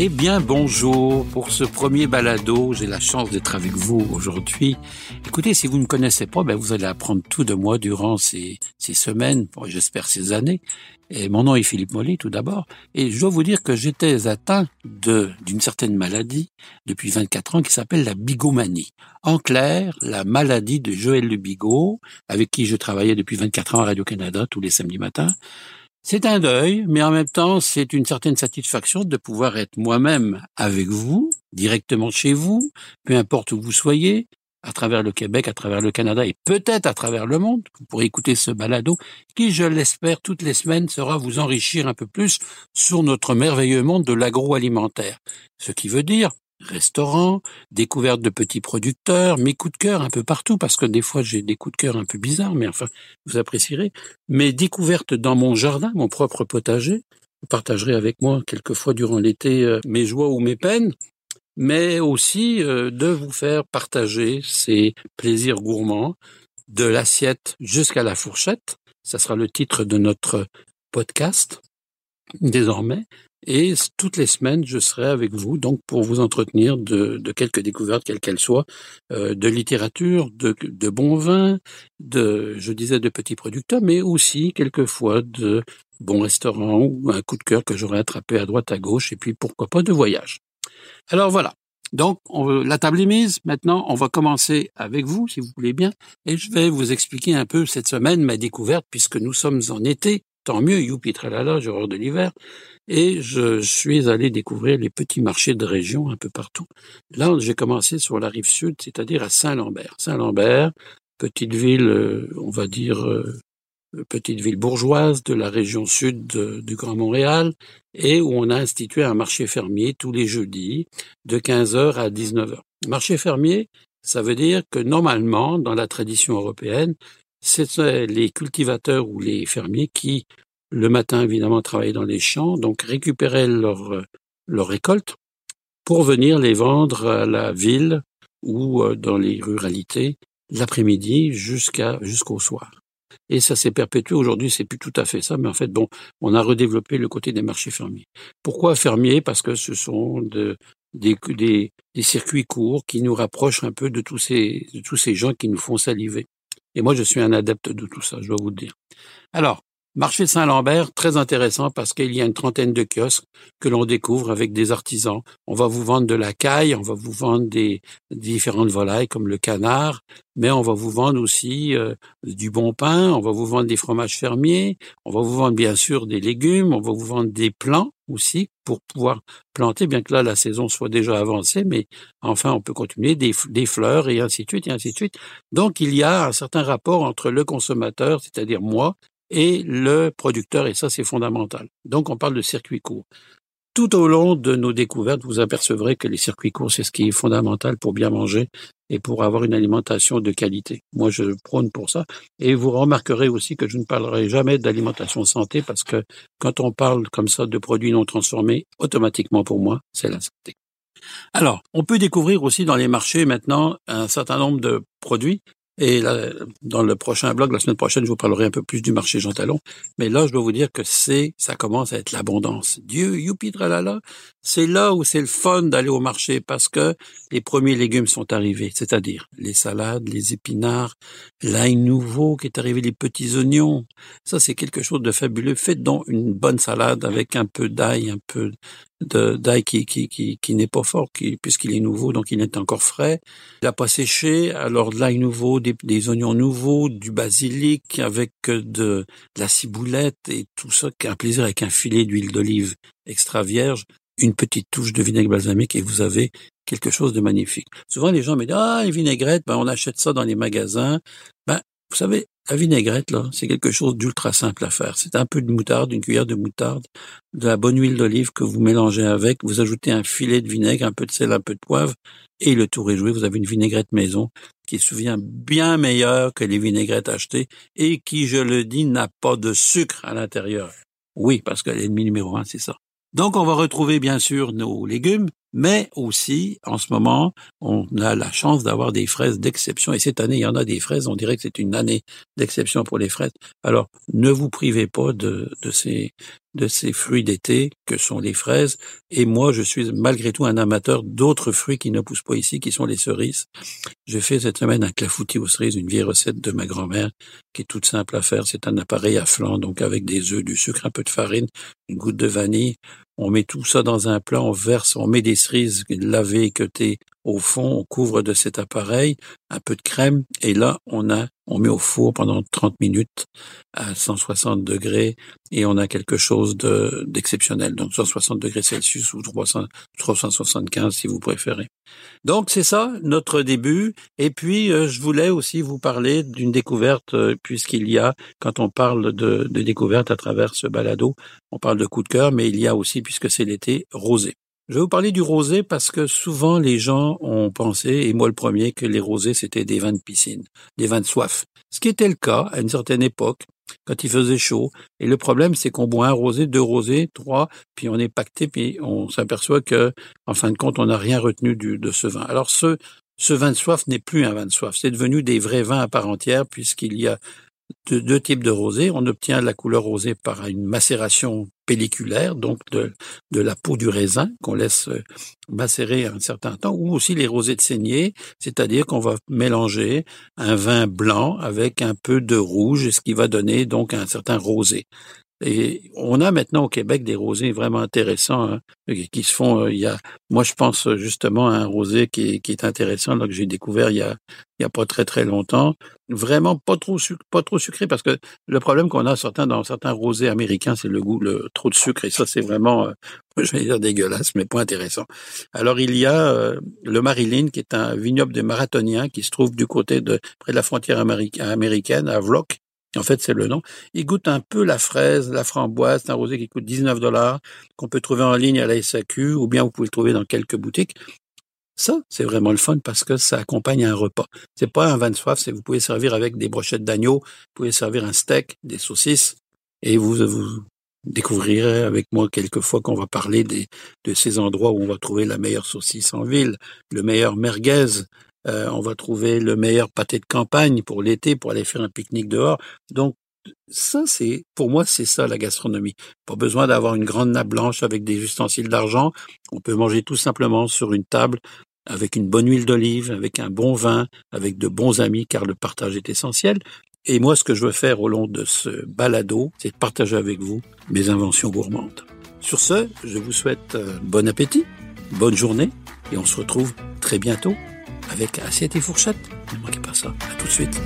Eh bien, bonjour. Pour ce premier balado, j'ai la chance d'être avec vous aujourd'hui. Écoutez, si vous ne connaissez pas, ben, vous allez apprendre tout de moi durant ces, ces semaines, j'espère ces années. Et mon nom est Philippe Mollet, tout d'abord. Et je dois vous dire que j'étais atteint de, d'une certaine maladie depuis 24 ans qui s'appelle la bigomanie. En clair, la maladie de Joël Le Bigot, avec qui je travaillais depuis 24 ans à Radio-Canada tous les samedis matins. C'est un deuil, mais en même temps, c'est une certaine satisfaction de pouvoir être moi-même avec vous, directement chez vous, peu importe où vous soyez, à travers le Québec, à travers le Canada et peut-être à travers le monde. Vous pourrez écouter ce balado qui, je l'espère, toutes les semaines sera vous enrichir un peu plus sur notre merveilleux monde de l'agroalimentaire. Ce qui veut dire restaurants, découvertes de petits producteurs, mes coups de cœur un peu partout, parce que des fois j'ai des coups de cœur un peu bizarres, mais enfin, vous apprécierez. Mes découvertes dans mon jardin, mon propre potager. Vous partagerez avec moi quelquefois durant l'été euh, mes joies ou mes peines, mais aussi euh, de vous faire partager ces plaisirs gourmands, de l'assiette jusqu'à la fourchette. Ça sera le titre de notre podcast désormais. Et toutes les semaines, je serai avec vous, donc pour vous entretenir de, de quelques découvertes, quelles qu'elles soient, euh, de littérature, de, de bons vins, de, je disais, de petits producteurs, mais aussi quelquefois de bons restaurants ou un coup de cœur que j'aurais attrapé à droite à gauche, et puis pourquoi pas de voyage. Alors voilà. Donc, on, la table est mise. Maintenant, on va commencer avec vous, si vous voulez bien, et je vais vous expliquer un peu cette semaine ma découverte, puisque nous sommes en été. Tant mieux, youpi tralala, j'ai horreur de l'hiver et je suis allé découvrir les petits marchés de région un peu partout. Là, j'ai commencé sur la rive sud, c'est-à-dire à, Saint-Lambert. Saint-Lambert, petite ville, euh, on va dire, euh, petite ville bourgeoise de la région sud du Grand Montréal, et où on a institué un marché fermier tous les jeudis de 15h à 19h. Marché fermier, ça veut dire que normalement, dans la tradition européenne, c'est les cultivateurs ou les fermiers qui le matin évidemment travailler dans les champs, donc récupérer leur, euh, leur récolte pour venir les vendre à la ville ou euh, dans les ruralités l'après-midi jusqu'à jusqu'au soir. Et ça s'est perpétué. Aujourd'hui, c'est plus tout à fait ça, mais en fait, bon, on a redéveloppé le côté des marchés fermiers. Pourquoi fermiers? Parce que ce sont de, des, des, des, circuits courts qui nous rapprochent un peu de tous ces, de tous ces gens qui nous font saliver. Et moi, je suis un adepte de tout ça, je dois vous le dire. Alors, Marché Saint-Lambert, très intéressant parce qu'il y a une trentaine de kiosques que l'on découvre avec des artisans. On va vous vendre de la caille, on va vous vendre des, différentes volailles comme le canard, mais on va vous vendre aussi euh, du bon pain, on va vous vendre des fromages fermiers, on va vous vendre bien sûr des légumes, on va vous vendre des plants aussi pour pouvoir planter, bien que là la saison soit déjà avancée, mais enfin on peut continuer des, des fleurs et ainsi de suite et ainsi de suite. Donc il y a un certain rapport entre le consommateur, c'est-à-dire moi, et le producteur, et ça c'est fondamental. Donc on parle de circuits courts. Tout au long de nos découvertes, vous apercevrez que les circuits courts, c'est ce qui est fondamental pour bien manger et pour avoir une alimentation de qualité. Moi, je prône pour ça. Et vous remarquerez aussi que je ne parlerai jamais d'alimentation santé parce que quand on parle comme ça de produits non transformés, automatiquement pour moi, c'est la santé. Alors, on peut découvrir aussi dans les marchés maintenant un certain nombre de produits et là, dans le prochain blog, la semaine prochaine, je vous parlerai un peu plus du marché Jean Talon. Mais là, je dois vous dire que c'est, ça commence à être l'abondance. Dieu, youpi, tralala. C'est là où c'est le fun d'aller au marché parce que les premiers légumes sont arrivés. C'est-à-dire les salades, les épinards, l'ail nouveau qui est arrivé, les petits oignons. Ça, c'est quelque chose de fabuleux. Faites donc une bonne salade avec un peu d'ail, un peu d'ail qui, qui, qui, qui n'est pas fort, qui, puisqu'il est nouveau, donc il est encore frais. Il n'a pas séché, alors de l'ail nouveau, des, des, oignons nouveaux, du basilic avec de, de, la ciboulette et tout ça, un plaisir avec un filet d'huile d'olive extra vierge, une petite touche de vinaigre balsamique et vous avez quelque chose de magnifique. Souvent les gens me disent ah une vinaigrette, ben on achète ça dans les magasins. Ben vous savez la vinaigrette, là, c'est quelque chose d'ultra simple à faire. C'est un peu de moutarde, une cuillère de moutarde, de la bonne huile d'olive que vous mélangez avec, vous ajoutez un filet de vinaigre, un peu de sel, un peu de poivre, et le tour est joué. Vous avez une vinaigrette maison qui se souvient bien meilleure que les vinaigrettes achetées et qui, je le dis, n'a pas de sucre à l'intérieur. Oui, parce que l'ennemi numéro un, c'est ça. Donc, on va retrouver bien sûr nos légumes, mais aussi, en ce moment, on a la chance d'avoir des fraises d'exception. Et cette année, il y en a des fraises. On dirait que c'est une année d'exception pour les fraises. Alors, ne vous privez pas de, de ces de ces fruits d'été que sont les fraises. Et moi, je suis malgré tout un amateur d'autres fruits qui ne poussent pas ici, qui sont les cerises. J'ai fait cette semaine un clafoutis aux cerises, une vieille recette de ma grand-mère qui est toute simple à faire. C'est un appareil à flanc, donc avec des œufs, du sucre, un peu de farine, une goutte de vanille. On met tout ça dans un plat, on verse, on met des cerises lavées, équeutées au fond, on couvre de cet appareil, un peu de crème, et là, on a, on met au four pendant 30 minutes à 160 degrés, et on a quelque chose de, d'exceptionnel. Donc, 160 degrés Celsius ou 300, 375 si vous préférez. Donc, c'est ça, notre début. Et puis, euh, je voulais aussi vous parler d'une découverte, euh, puisqu'il y a, quand on parle de, de découverte à travers ce balado, on parle de coup de cœur, mais il y a aussi, puisque c'est l'été, rosé. Je vais vous parler du rosé parce que souvent les gens ont pensé, et moi le premier, que les rosés c'était des vins de piscine, des vins de soif. Ce qui était le cas à une certaine époque, quand il faisait chaud. Et le problème, c'est qu'on boit un rosé, deux rosés, trois, puis on est pacté, puis on s'aperçoit que, en fin de compte, on n'a rien retenu de ce vin. Alors ce, vin de soif n'est plus un vin de soif. C'est devenu des vrais vins à part entière, puisqu'il y a de deux types de rosé. On obtient la couleur rosée par une macération pelliculaire, donc de, de la peau du raisin qu'on laisse euh, macérer un certain temps, ou aussi les rosés de saignée, c'est-à-dire qu'on va mélanger un vin blanc avec un peu de rouge, ce qui va donner donc un certain rosé. Et on a maintenant au Québec des rosés vraiment intéressants hein, qui se font. Euh, il y a, moi, je pense justement à un rosé qui est, qui est intéressant, là, que j'ai découvert il y a, il y a pas très très longtemps. Vraiment pas trop sucré, pas trop sucré parce que le problème qu'on a certains dans certains rosés américains, c'est le goût, le trop de sucre et ça c'est vraiment, euh, je vais dire dégueulasse, mais pas intéressant. Alors il y a euh, le Marilyn qui est un vignoble de marathoniens qui se trouve du côté de près de la frontière américaine à Vlock en fait, c'est le nom. Il goûte un peu la fraise, la framboise. C'est un rosé qui coûte 19 dollars, qu'on peut trouver en ligne à la SAQ, ou bien vous pouvez le trouver dans quelques boutiques. Ça, c'est vraiment le fun parce que ça accompagne un repas. C'est pas un vin de soif, c'est vous pouvez servir avec des brochettes d'agneau, vous pouvez servir un steak, des saucisses, et vous, vous découvrirez avec moi quelques fois qu'on va parler de ces endroits où on va trouver la meilleure saucisse en ville, le meilleur merguez, euh, on va trouver le meilleur pâté de campagne pour l'été, pour aller faire un pique-nique dehors. Donc, ça, c'est, pour moi, c'est ça la gastronomie. Pas besoin d'avoir une grande nappe blanche avec des ustensiles d'argent. On peut manger tout simplement sur une table avec une bonne huile d'olive, avec un bon vin, avec de bons amis, car le partage est essentiel. Et moi, ce que je veux faire au long de ce balado, c'est de partager avec vous mes inventions gourmandes. Sur ce, je vous souhaite euh, bon appétit, bonne journée, et on se retrouve très bientôt avec assiette et fourchette. Ne manquez pas ça. À tout de suite.